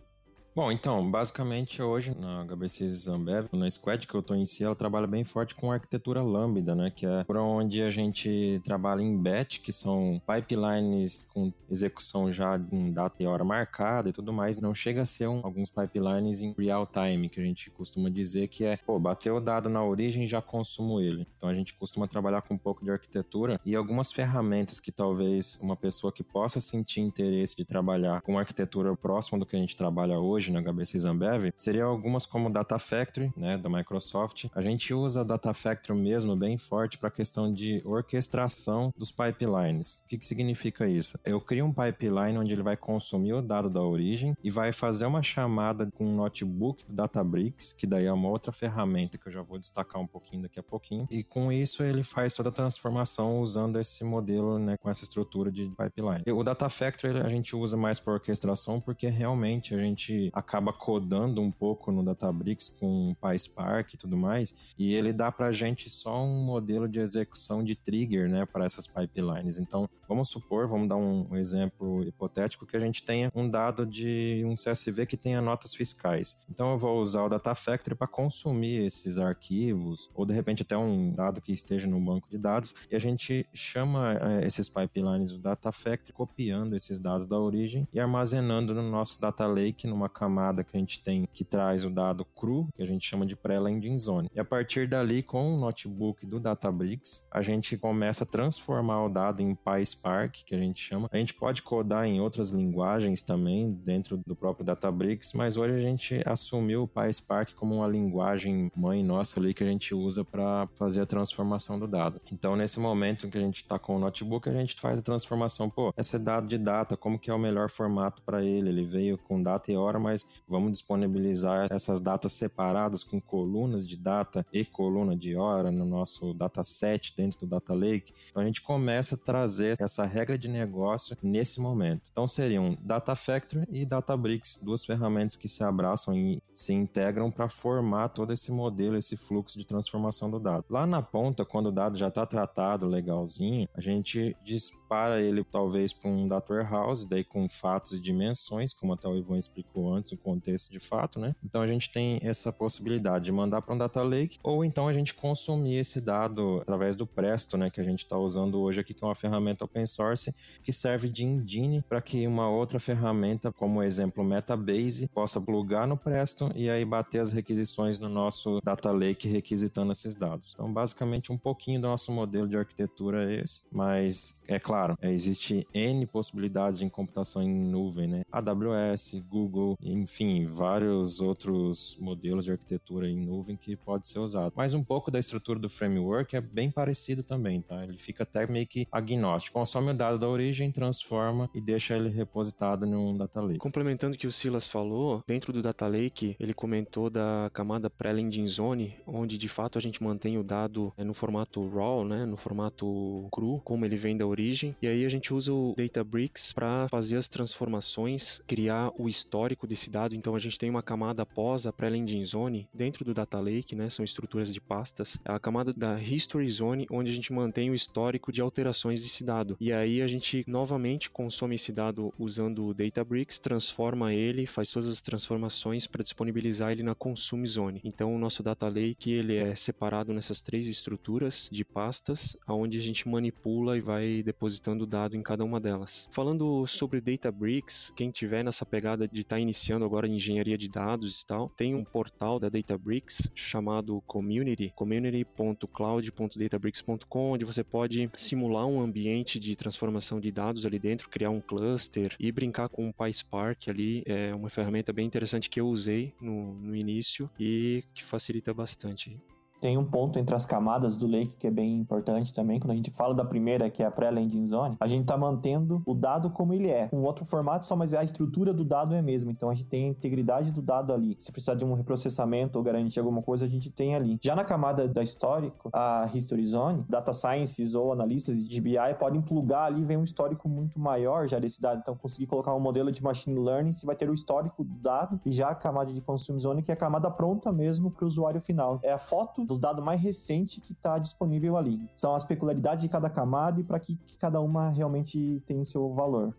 Bom, então, basicamente hoje na HBC Zambev, na squad que eu tô em si, ela trabalha bem forte com arquitetura lambda, né? Que é por onde a gente trabalha em batch, que são pipelines com execução já em data e hora marcada e tudo mais. Não chega a ser um, alguns pipelines em real time, que a gente costuma dizer que é, pô, bateu o dado na origem já consumo ele. Então a gente costuma trabalhar com um pouco de arquitetura e algumas ferramentas que talvez uma pessoa que possa sentir interesse de trabalhar com arquitetura próxima do que a gente trabalha hoje hoje na HBC Zambev seria algumas como Data Factory, né, da Microsoft. A gente usa Data Factory mesmo bem forte para a questão de orquestração dos pipelines. O que, que significa isso? Eu crio um pipeline onde ele vai consumir o dado da origem e vai fazer uma chamada com um notebook do Databricks, que daí é uma outra ferramenta que eu já vou destacar um pouquinho daqui a pouquinho. E com isso ele faz toda a transformação usando esse modelo, né, com essa estrutura de pipeline. O Data Factory a gente usa mais para orquestração porque realmente a gente acaba codando um pouco no Databricks com PySpark e tudo mais, e ele dá para a gente só um modelo de execução de trigger, né, para essas pipelines. Então, vamos supor, vamos dar um, exemplo hipotético que a gente tenha um dado de um CSV que tenha notas fiscais. Então, eu vou usar o Data Factory para consumir esses arquivos, ou de repente até um dado que esteja no banco de dados, e a gente chama é, esses pipelines do Data Factory, copiando esses dados da origem e armazenando no nosso Data Lake numa camada que a gente tem que traz o dado cru, que a gente chama de pré-landing zone. E a partir dali, com o notebook do Databricks, a gente começa a transformar o dado em PySpark, que a gente chama. A gente pode codar em outras linguagens também dentro do próprio Databricks, mas hoje a gente assumiu o PySpark como uma linguagem mãe nossa ali que a gente usa para fazer a transformação do dado. Então, nesse momento que a gente está com o notebook, a gente faz a transformação. Pô, esse dado de data, como que é o melhor formato para ele? Ele veio com data e hora, mas mas vamos disponibilizar essas datas separadas com colunas de data e coluna de hora no nosso dataset dentro do Data Lake. Então a gente começa a trazer essa regra de negócio nesse momento. Então seriam Data Factory e Databricks, duas ferramentas que se abraçam e se integram para formar todo esse modelo, esse fluxo de transformação do dado. Lá na ponta, quando o dado já está tratado legalzinho, a gente dispara ele talvez para um data warehouse, daí com fatos e dimensões, como até o Ivan explicou antes antes o contexto de fato, né? Então a gente tem essa possibilidade de mandar para um data lake ou então a gente consumir esse dado através do Presto, né, que a gente está usando hoje aqui, que é uma ferramenta open source que serve de engine para que uma outra ferramenta, como exemplo Metabase, possa plugar no Presto e aí bater as requisições no nosso data lake requisitando esses dados. Então, basicamente, um pouquinho do nosso modelo de arquitetura é esse, mas é claro, existe N possibilidades de computação em nuvem, né? AWS, Google, enfim, vários outros modelos de arquitetura em nuvem que pode ser usado. Mas um pouco da estrutura do framework é bem parecido também, tá? Ele fica até meio que agnóstico. Consome o dado da origem, transforma e deixa ele repositado em um data lake. Complementando o que o Silas falou, dentro do data lake, ele comentou da camada pré-landing zone, onde de fato a gente mantém o dado é, no formato raw, né, no formato cru, como ele vem da origem, e aí a gente usa o Databricks para fazer as transformações, criar o histórico desse dado. Então a gente tem uma camada após a pré-landing zone dentro do data lake, né, são estruturas de pastas, a camada da history zone, onde a gente mantém o histórico de alterações desse dado. E aí a gente novamente consome esse dado usando o Databricks, transforma ele, faz todas as transformações para disponibilizar ele na consume zone. Então o nosso data lake ele é separado nessas três estruturas de pastas, aonde a gente manipula e vai depositando o dado em cada uma delas. Falando sobre Databricks, quem tiver nessa pegada de estar tá iniciando agora em engenharia de dados e tal, tem um portal da Databricks chamado Community, community.cloud.databricks.com, onde você pode simular um ambiente de transformação de dados ali dentro, criar um cluster e brincar com o PySpark ali. É uma ferramenta bem interessante que eu usei no, no início e que facilita bastante. Tem um ponto entre as camadas do lake que é bem importante também. Quando a gente fala da primeira, que é a pré-landing zone, a gente está mantendo o dado como ele é, com outro formato só, mas a estrutura do dado é a mesma. Então a gente tem a integridade do dado ali. Se precisar de um reprocessamento ou garantir alguma coisa, a gente tem ali. Já na camada da histórico, a history zone, data sciences ou analistas de BI podem plugar ali, vem um histórico muito maior já desse dado. Então conseguir colocar um modelo de machine learning que vai ter o histórico do dado e já a camada de consume zone, que é a camada pronta mesmo para o usuário final. É a foto dos dados mais recentes que está disponível ali. São as peculiaridades de cada camada e para que, que cada uma realmente tem seu valor.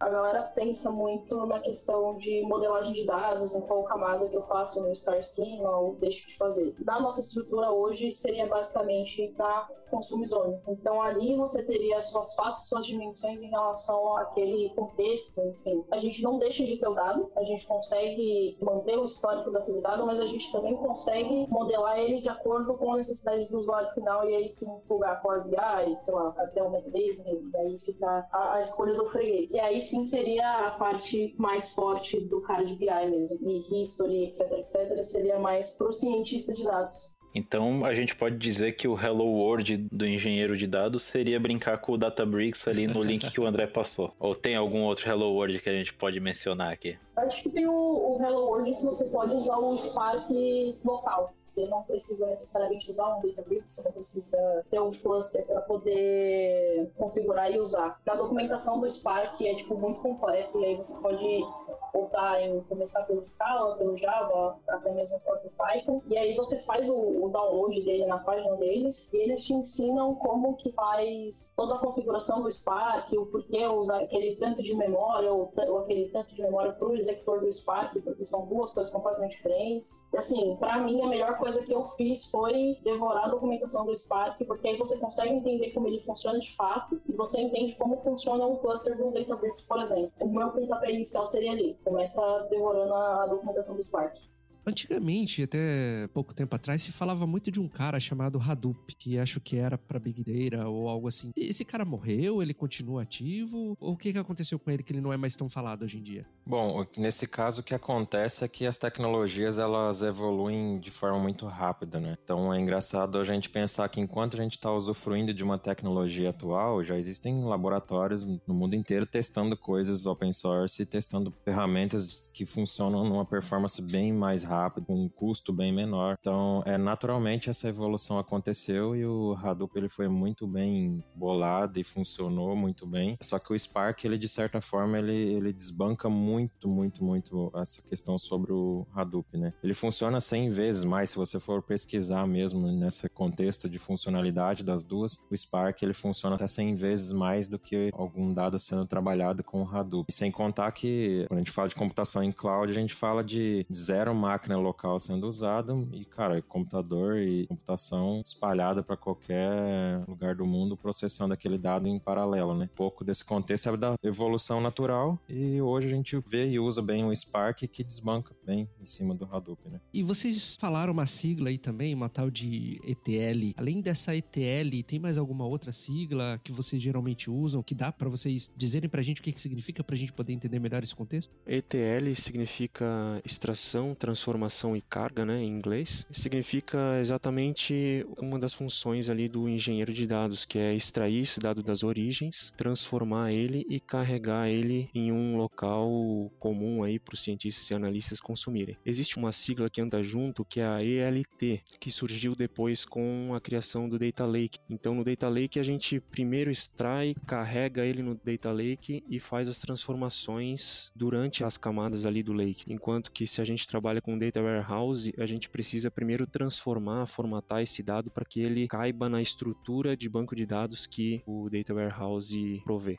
A galera pensa muito na questão de modelagem de dados, em qual camada que eu faço no Star Schema ou deixo de fazer. Na nossa estrutura hoje seria basicamente da consumo zone. Então ali você teria suas fatos, suas dimensões em relação àquele contexto, enfim. A gente não deixa de ter o dado, a gente consegue manter o histórico daquele dado, mas a gente também consegue modelar ele de acordo com a necessidade do usuário final e aí sim plugar Power BI, sei lá, até o Metabase, e aí fica a, a escolha do freguês. E aí sim seria a parte mais forte do cara de BI mesmo. E history, etc, etc, seria mais pro cientista de dados. Então a gente pode dizer que o Hello World do engenheiro de dados seria brincar com o Databricks ali no link que o André passou. Ou tem algum outro Hello World que a gente pode mencionar aqui? Acho que tem o, o Hello World que você pode usar o Spark local. Você não precisa necessariamente usar um Databricks, você não precisa ter um cluster para poder configurar e usar. Na documentação do Spark é tipo muito completo e aí você pode voltar em começar pelo Scala, pelo Java, até mesmo próprio Python. E aí você faz o, o, download dele na página deles e eles te ensinam como que faz toda a configuração do Spark, o porquê usar aquele tanto de memória ou, ou aquele tanto de memória para o executor do Spark, porque são duas coisas completamente diferentes. E assim, para mim a melhor coisa que eu fiz foi devorar a documentação do Spark, porque aí você consegue entender como ele funciona de fato e você entende como funciona o cluster do Databricks, por exemplo. O meu pontapé inicial seria ali começa devorando a documentação do Spark. Antigamente, até pouco tempo atrás, se falava muito de um cara chamado Hadoop, que acho que era para Big Data ou algo assim. Esse cara morreu? Ele continua ativo? Ou o que, que aconteceu com ele que ele não é mais tão falado hoje em dia? Bom, nesse caso o que acontece é que as tecnologias elas evoluem de forma muito rápida, né? Então é engraçado a gente pensar que enquanto a gente está usufruindo de uma tecnologia atual, já existem laboratórios no mundo inteiro testando coisas open source testando ferramentas que funcionam numa performance bem mais rápida rápido, com um custo bem menor. Então, é naturalmente essa evolução aconteceu e o Hadoop ele foi muito bem bolado e funcionou muito bem. Só que o Spark, ele de certa forma, ele, ele desbanca muito, muito, muito essa questão sobre o Hadoop, né? Ele funciona 100 vezes mais se você for pesquisar mesmo nesse contexto de funcionalidade das duas. O Spark ele funciona até 100 vezes mais do que algum dado sendo trabalhado com o Hadoop. E sem contar que quando a gente fala de computação em cloud, a gente fala de zero máquina local sendo usado e, cara, computador e computação espalhada para qualquer lugar do mundo processando aquele dado em paralelo, né? Um pouco desse contexto é da evolução natural e hoje a gente vê e usa bem o Spark que desbanca bem em cima do Hadoop, né? E vocês falaram uma sigla aí também, uma tal de ETL. Além dessa ETL, tem mais alguma outra sigla que vocês geralmente usam que dá para vocês dizerem pra gente o que, que significa pra gente poder entender melhor esse contexto? ETL significa extração, transformação e carga, né, em inglês. Significa exatamente uma das funções ali do engenheiro de dados, que é extrair esse dado das origens, transformar ele e carregar ele em um local comum aí para os cientistas e analistas consumirem. Existe uma sigla que anda junto que é a ELT, que surgiu depois com a criação do Data Lake. Então no Data Lake a gente primeiro extrai, carrega ele no Data Lake e faz as transformações durante as camadas ali do lake. Enquanto que se a gente trabalha com Data Warehouse, a gente precisa primeiro transformar, formatar esse dado para que ele caiba na estrutura de banco de dados que o Data Warehouse provê.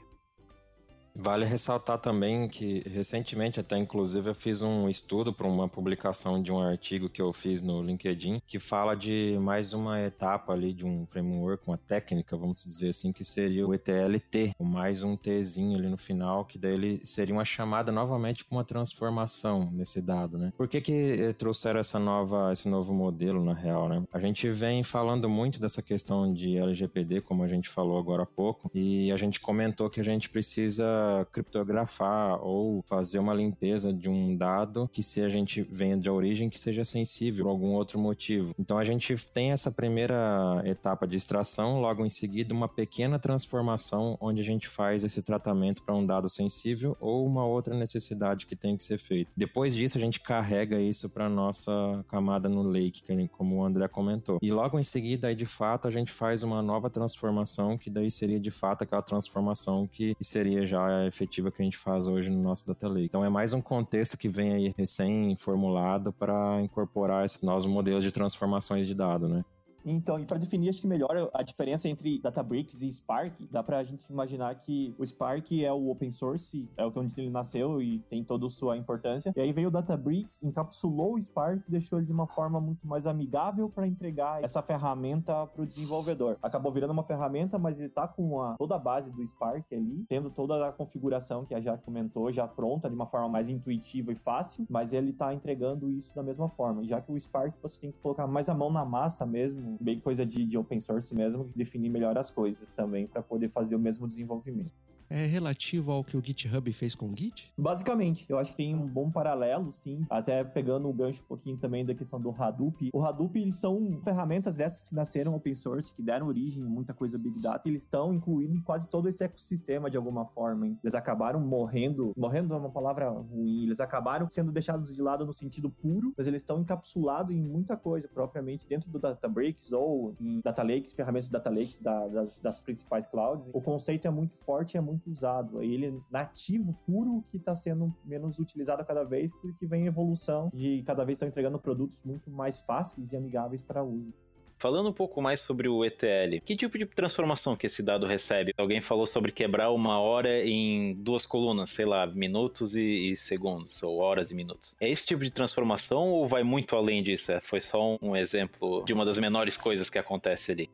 Vale ressaltar também que recentemente, até inclusive, eu fiz um estudo para uma publicação de um artigo que eu fiz no LinkedIn que fala de mais uma etapa ali de um framework, uma técnica, vamos dizer assim, que seria o ETLT, mais um Tzinho ali no final, que daí ele seria uma chamada novamente para uma transformação nesse dado, né? Por que que trouxeram essa nova, esse novo modelo na real, né? A gente vem falando muito dessa questão de LGPD, como a gente falou agora há pouco, e a gente comentou que a gente precisa criptografar ou fazer uma limpeza de um dado que se a gente venha de origem que seja sensível por algum outro motivo. Então a gente tem essa primeira etapa de extração, logo em seguida uma pequena transformação onde a gente faz esse tratamento para um dado sensível ou uma outra necessidade que tem que ser feita. Depois disso a gente carrega isso para nossa camada no lake, como o André comentou. E logo em seguida aí de fato a gente faz uma nova transformação que daí seria de fato aquela transformação que seria já efetiva que a gente faz hoje no nosso Data Lake. Então é mais um contexto que vem aí recém-formulado para incorporar esses novos modelos de transformações de dado, né? Então, e para definir, acho que melhor a diferença entre Databricks e Spark, dá para a gente imaginar que o Spark é o open source, é o que onde ele nasceu e tem toda a sua importância. E aí veio o Databricks, encapsulou o Spark, deixou ele de uma forma muito mais amigável para entregar essa ferramenta para o desenvolvedor. Acabou virando uma ferramenta, mas ele tá com a, toda a base do Spark ali, tendo toda a configuração que a Jaque comentou já pronta de uma forma mais intuitiva e fácil, mas ele tá entregando isso da mesma forma. Já que o Spark você tem que colocar mais a mão na massa mesmo bem coisa de, de open source mesmo, definir melhor as coisas também para poder fazer o mesmo desenvolvimento é relativo ao que o GitHub fez com o Git? Basicamente, eu acho que tem um bom paralelo, sim. Até pegando o gancho um pouquinho também da questão do Hadoop. O Hadoop são ferramentas dessas que nasceram open source, que deram origem a muita coisa Big Data, eles estão incluindo em quase todo esse ecossistema de alguma forma. Hein? Eles acabaram morrendo, morrendo é uma palavra ruim, eles acabaram sendo deixados de lado no sentido puro, mas eles estão encapsulados em muita coisa, propriamente dentro do Databricks ou em Data Lakes, ferramentas Data Lakes da, das, das principais clouds. O conceito é muito forte, é muito muito usado. Ele é nativo, puro, que está sendo menos utilizado cada vez, porque vem evolução e cada vez estão entregando produtos muito mais fáceis e amigáveis para uso. Falando um pouco mais sobre o ETL, que tipo de transformação que esse dado recebe? Alguém falou sobre quebrar uma hora em duas colunas, sei lá, minutos e, e segundos, ou horas e minutos. É esse tipo de transformação ou vai muito além disso? É, foi só um exemplo de uma das menores coisas que acontece ali?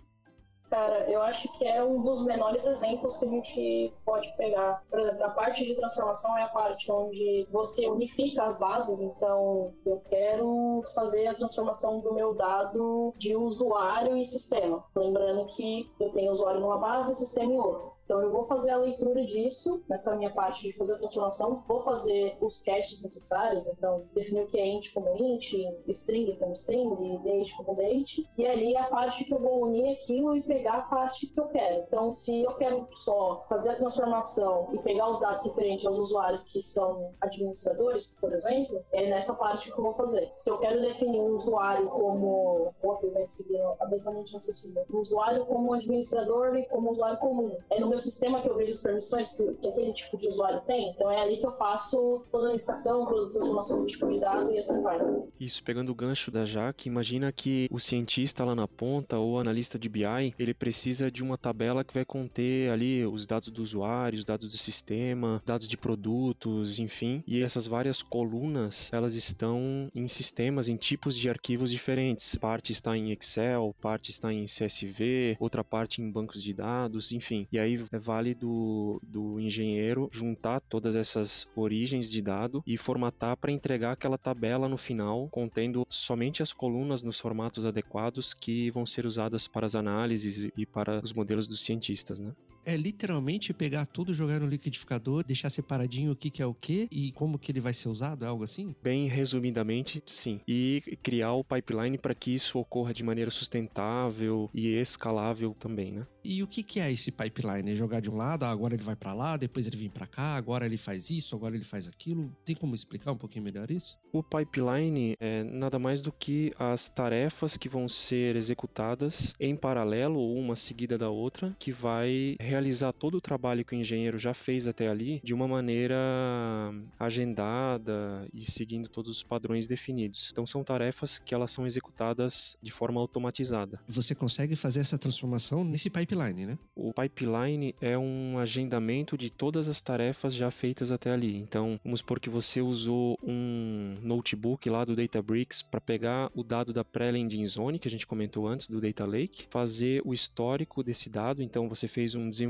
Cara, eu acho que é um dos menores exemplos que a gente pode pegar. Por exemplo, a parte de transformação é a parte onde você unifica as bases. Então, eu quero fazer a transformação do meu dado de usuário e sistema. Lembrando que eu tenho usuário numa base e sistema em outra. Então eu vou fazer a leitura disso, nessa minha parte de fazer a transformação, vou fazer os caches necessários, então definir o que é int como int, string como string, date como date, e ali a parte que eu vou unir aquilo e pegar a parte que eu quero. Então se eu quero só fazer a transformação e pegar os dados referentes aos usuários que são administradores, por exemplo, é nessa parte que eu vou fazer. Se eu quero definir um usuário como, outro exemplo, seguindo a mesma linha de um usuário como administrador e como usuário comum, é no meu sistema que eu vejo as permissões que, que aquele tipo de usuário tem, então é ali que eu faço toda a unificação, toda a transformação do tipo de dado e assim vai. Isso, pegando o gancho da Jaque, imagina que o cientista lá na ponta ou analista de BI, ele precisa de uma tabela que vai conter ali os dados do usuário, os dados do sistema, dados de produtos, enfim, e essas várias colunas, elas estão em sistemas, em tipos de arquivos diferentes. Parte está em Excel, parte está em CSV, outra parte em bancos de dados, enfim. E aí é vale do, do engenheiro juntar todas essas origens de dado e formatar para entregar aquela tabela no final, contendo somente as colunas nos formatos adequados que vão ser usadas para as análises e para os modelos dos cientistas, né? É literalmente pegar tudo, jogar no liquidificador, deixar separadinho o que, que é o que e como que ele vai ser usado, é algo assim? Bem resumidamente, sim. E criar o pipeline para que isso ocorra de maneira sustentável e escalável também, né? E o que, que é esse pipeline? É jogar de um lado, ah, agora ele vai para lá, depois ele vem para cá, agora ele faz isso, agora ele faz aquilo. Tem como explicar um pouquinho melhor isso? O pipeline é nada mais do que as tarefas que vão ser executadas em paralelo ou uma seguida da outra, que vai realizar todo o trabalho que o engenheiro já fez até ali de uma maneira agendada e seguindo todos os padrões definidos. Então são tarefas que elas são executadas de forma automatizada. Você consegue fazer essa transformação nesse pipeline, né? O pipeline é um agendamento de todas as tarefas já feitas até ali. Então, vamos supor que você usou um notebook lá do Databricks para pegar o dado da pré-landing zone que a gente comentou antes do Data Lake, fazer o histórico desse dado. Então, você fez um desenvolvimento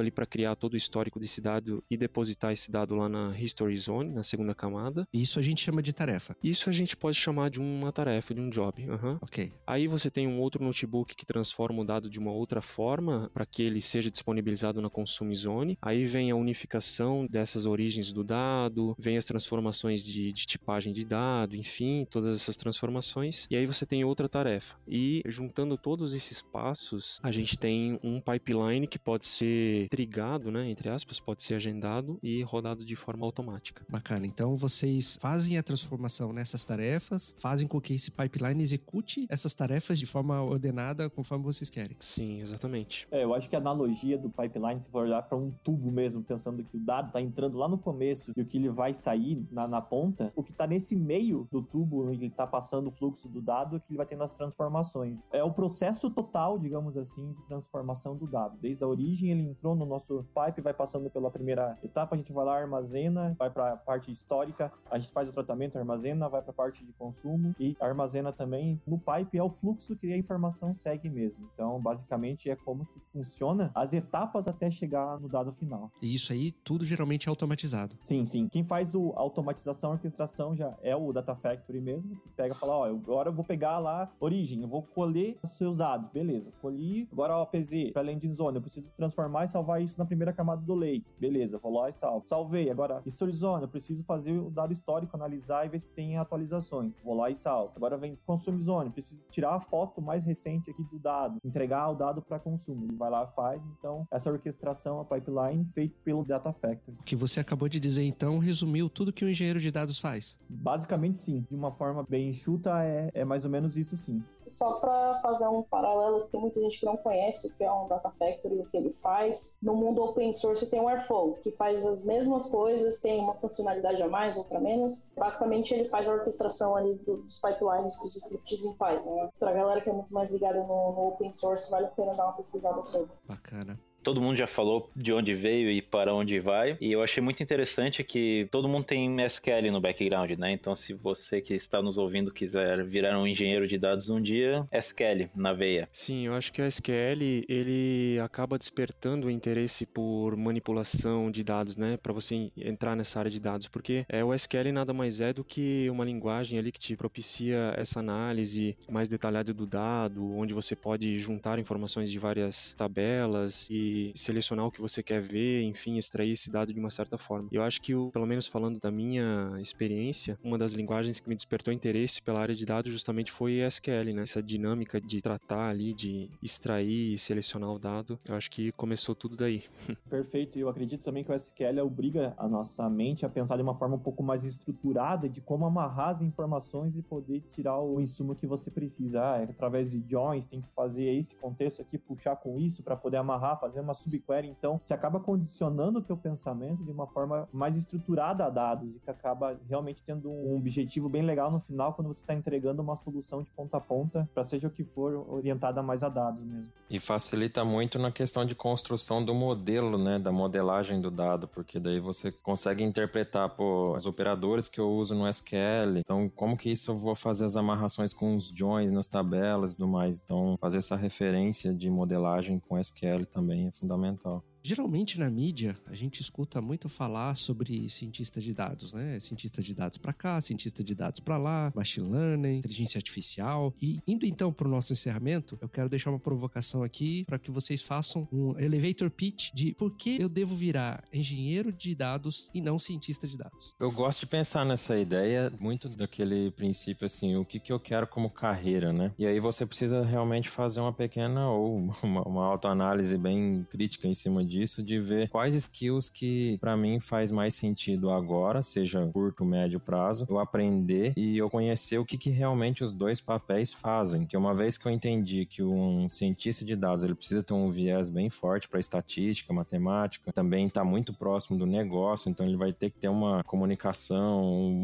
ali para criar todo o histórico desse dado e depositar esse dado lá na History Zone, na segunda camada. Isso a gente chama de tarefa. Isso a gente pode chamar de uma tarefa, de um job. Uhum. Ok. Aí você tem um outro notebook que transforma o dado de uma outra forma para que ele seja disponibilizado na Consume Zone. Aí vem a unificação dessas origens do dado, vem as transformações de, de tipagem de dado, enfim, todas essas transformações. E aí você tem outra tarefa. E juntando todos esses passos, a gente tem um pipeline que pode ser trigado, né, entre aspas, pode ser agendado e rodado de forma automática. Bacana. Então vocês fazem a transformação nessas tarefas, fazem com que esse pipeline execute essas tarefas de forma ordenada conforme vocês querem. Sim, exatamente. É, eu acho que a analogia do pipeline, se for olhar para um tubo mesmo, pensando que o dado está entrando lá no começo e o que ele vai sair na, na ponta, o que está nesse meio do tubo, onde ele está passando o fluxo do dado, é que ele vai tendo as transformações. É o processo total, digamos assim, de transformação do dado. Desde a origem, ele entrou no nosso pipe, vai passando pela primeira etapa, a gente vai lá, armazena, vai para a parte histórica, a gente faz o tratamento, armazena, vai para a parte de consumo e armazena também. No pipe é o fluxo que a informação segue mesmo. Então, basicamente, é como que funciona as etapas até chegar no dado final. E isso aí, tudo geralmente é automatizado. Sim, sim. Quem faz o automatização, orquestração já é o Data Factory mesmo, que pega e fala, ó, agora eu vou pegar lá origem, eu vou colher os seus dados, beleza. Colhi, agora ó, PZ, para landing zone, eu preciso transformar e salvar isso na primeira camada do lake. Beleza, vou lá e salvo. Salvei, agora history zone, eu preciso fazer o dado histórico, analisar e ver se tem atualizações. Vou lá e salvo. Agora vem consume zone, preciso tirar a foto mais recente aqui do dado, entregar o dado para consumo. Ele vai lá faz, então essa orquestração, a pipeline feita pelo Data Factory. O que você acabou de dizer então resumiu tudo que o engenheiro de dados faz. Basicamente sim, de uma forma bem enxuta é, é mais ou menos isso sim. Só para fazer um paralelo, tem muita gente que não conhece que é um Data Factory, o que ele faz. No mundo open source tem o Airflow, que faz as mesmas coisas, tem uma funcionalidade a mais, outra a menos. Basicamente ele faz a orquestração ali dos pipelines dos scripts em Python. Né? Para a galera que é muito mais ligada no, no open source, vale a pena dar uma pesquisada sobre. Bacana. Todo mundo já falou de onde veio e para onde vai. E eu achei muito interessante que todo mundo tem SQL no background, né? Então, se você que está nos ouvindo quiser virar um engenheiro de dados um dia, SQL na veia. Sim, eu acho que o SQL ele acaba despertando o interesse por manipulação de dados, né? Para você entrar nessa área de dados, porque é o SQL nada mais é do que uma linguagem ali que te propicia essa análise mais detalhada do dado, onde você pode juntar informações de várias tabelas e selecionar o que você quer ver, enfim, extrair esse dado de uma certa forma. Eu acho que, pelo menos falando da minha experiência, uma das linguagens que me despertou interesse pela área de dados justamente foi SQL, né? Essa dinâmica de tratar ali, de extrair e selecionar o dado. Eu acho que começou tudo daí. Perfeito. E eu acredito também que o SQL obriga a nossa mente a pensar de uma forma um pouco mais estruturada de como amarrar as informações e poder tirar o insumo que você precisa. Ah, é através de joins, tem que fazer esse contexto aqui, puxar com isso para poder amarrar, fazer uma subquery. Então, você acaba condicionando o teu pensamento de uma forma mais estruturada a dados e que acaba realmente tendo um objetivo bem legal no final quando você está entregando uma solução de ponta a ponta para seja o que for orientada mais a dados mesmo. E facilita muito na questão de construção do modelo, né, da modelagem do dado, porque daí você consegue interpretar, pô, os operadores que eu uso no SQL, então como que isso eu vou fazer as amarrações com os joins nas tabelas e tudo mais. Então, fazer essa referência de modelagem com SQL também é fundamental. Geralmente na mídia a gente escuta muito falar sobre cientista de dados, né? Cientista de dados para cá, cientista de dados para lá, machine learning, inteligência artificial. E indo então para o nosso encerramento, eu quero deixar uma provocação aqui para que vocês façam um elevator pitch de por que eu devo virar engenheiro de dados e não cientista de dados. Eu gosto de pensar nessa ideia muito daquele princípio assim, o que, que eu quero como carreira, né? E aí você precisa realmente fazer uma pequena ou uma, uma autoanálise bem crítica em cima disso, de ver quais skills que para mim faz mais sentido agora, seja curto, médio prazo, eu aprender e eu conhecer o que, que realmente os dois papéis fazem. Que uma vez que eu entendi que um cientista de dados ele precisa ter um viés bem forte para estatística, matemática, também está muito próximo do negócio, então ele vai ter que ter uma comunicação,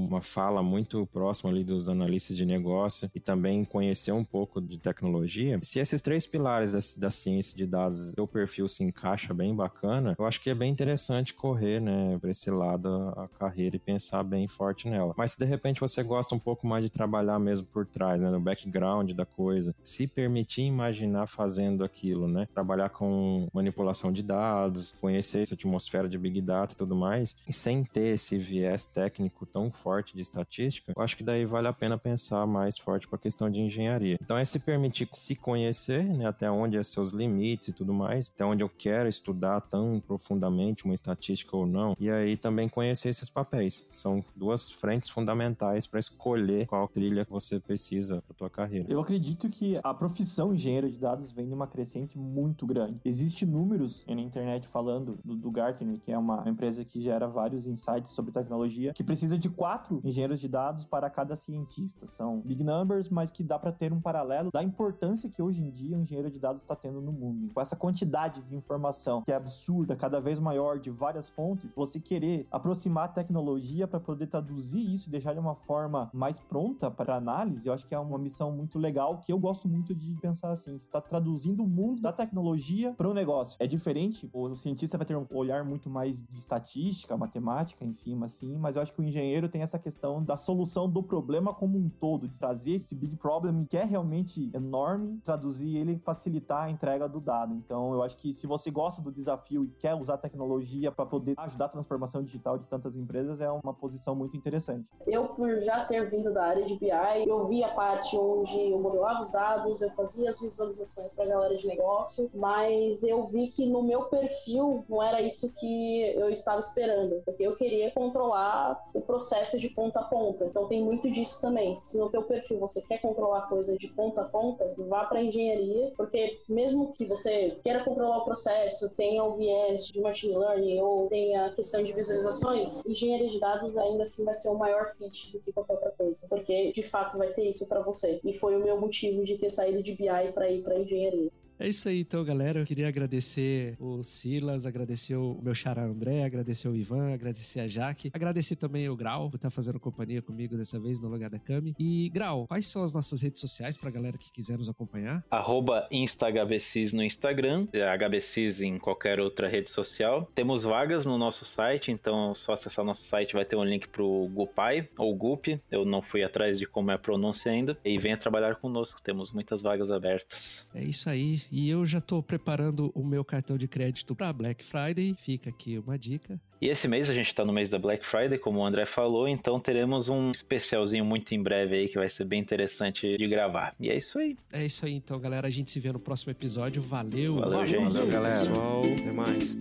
uma fala muito próxima ali dos analistas de negócio e também conhecer um pouco de tecnologia. Se esses três pilares da, da ciência de dados, o perfil se encaixa bem bacana, eu acho que é bem interessante correr, né, para esse lado a carreira e pensar bem forte nela. Mas se de repente você gosta um pouco mais de trabalhar mesmo por trás, né, no background da coisa, se permitir imaginar fazendo aquilo, né, trabalhar com manipulação de dados, conhecer essa atmosfera de big data e tudo mais, e sem ter esse viés técnico tão forte de estatística, eu acho que daí vale a pena pensar mais forte para a questão de engenharia. Então é se permitir se conhecer, né, até onde é seus limites e tudo mais, até onde eu quero estudar estudar tão profundamente uma estatística ou não, e aí também conhecer esses papéis. São duas frentes fundamentais para escolher qual trilha você precisa para tua carreira. Eu acredito que a profissão engenheiro de dados vem numa crescente muito grande. Existem números na internet falando do, do Gartner, que é uma empresa que gera vários insights sobre tecnologia, que precisa de quatro engenheiros de dados para cada cientista. São big numbers, mas que dá para ter um paralelo da importância que hoje em dia o engenheiro de dados está tendo no mundo. Com essa quantidade de informação que é absurda, cada vez maior, de várias fontes, você querer aproximar a tecnologia para poder traduzir isso e deixar de uma forma mais pronta para análise, eu acho que é uma missão muito legal, que eu gosto muito de pensar assim, está traduzindo o mundo da tecnologia para o negócio. É diferente, o cientista vai ter um olhar muito mais de estatística, matemática em cima, assim, mas eu acho que o engenheiro tem essa questão da solução do problema como um todo, de trazer esse big problem que é realmente enorme, traduzir ele facilitar a entrega do dado. Então, eu acho que se você gosta do desafio desafio e quer usar tecnologia para poder ajudar a transformação digital de tantas empresas, é uma posição muito interessante. Eu, por já ter vindo da área de BI, eu vi a parte onde eu modelava os dados, eu fazia as visualizações para a galera de negócio, mas eu vi que no meu perfil não era isso que eu estava esperando, porque eu queria controlar o processo de ponta a ponta. Então tem muito disso também. Se no teu perfil você quer controlar coisa de ponta a ponta, vá para engenharia, porque mesmo que você queira controlar o processo, tenha o viés de machine learning ou tem a questão de visualizações, engenharia de dados ainda assim vai ser o maior fit do que qualquer outra coisa, porque de fato vai ter isso para você. E foi o meu motivo de ter saído de BI para ir para engenharia. É isso aí, então, galera. Eu queria agradecer o Silas, agradecer o meu xará André, agradecer o Ivan, agradecer a Jaque, agradecer também o Grau por estar fazendo companhia comigo dessa vez no Lugar da Cami. E, Grau, quais são as nossas redes sociais pra galera que quiser nos acompanhar? Arroba InstaHBCs no Instagram, HBCs em qualquer outra rede social. Temos vagas no nosso site, então só acessar nosso site vai ter um link pro Gupai ou Gup. Eu não fui atrás de como é a pronúncia ainda. E venha trabalhar conosco, temos muitas vagas abertas. É isso aí. E eu já tô preparando o meu cartão de crédito para Black Friday. Fica aqui uma dica. E esse mês a gente tá no mês da Black Friday, como o André falou, então teremos um especialzinho muito em breve aí que vai ser bem interessante de gravar. E é isso aí. É isso aí, então, galera. A gente se vê no próximo episódio. Valeu. Valeu, gente. Valeu, galera. Pessoal, até mais.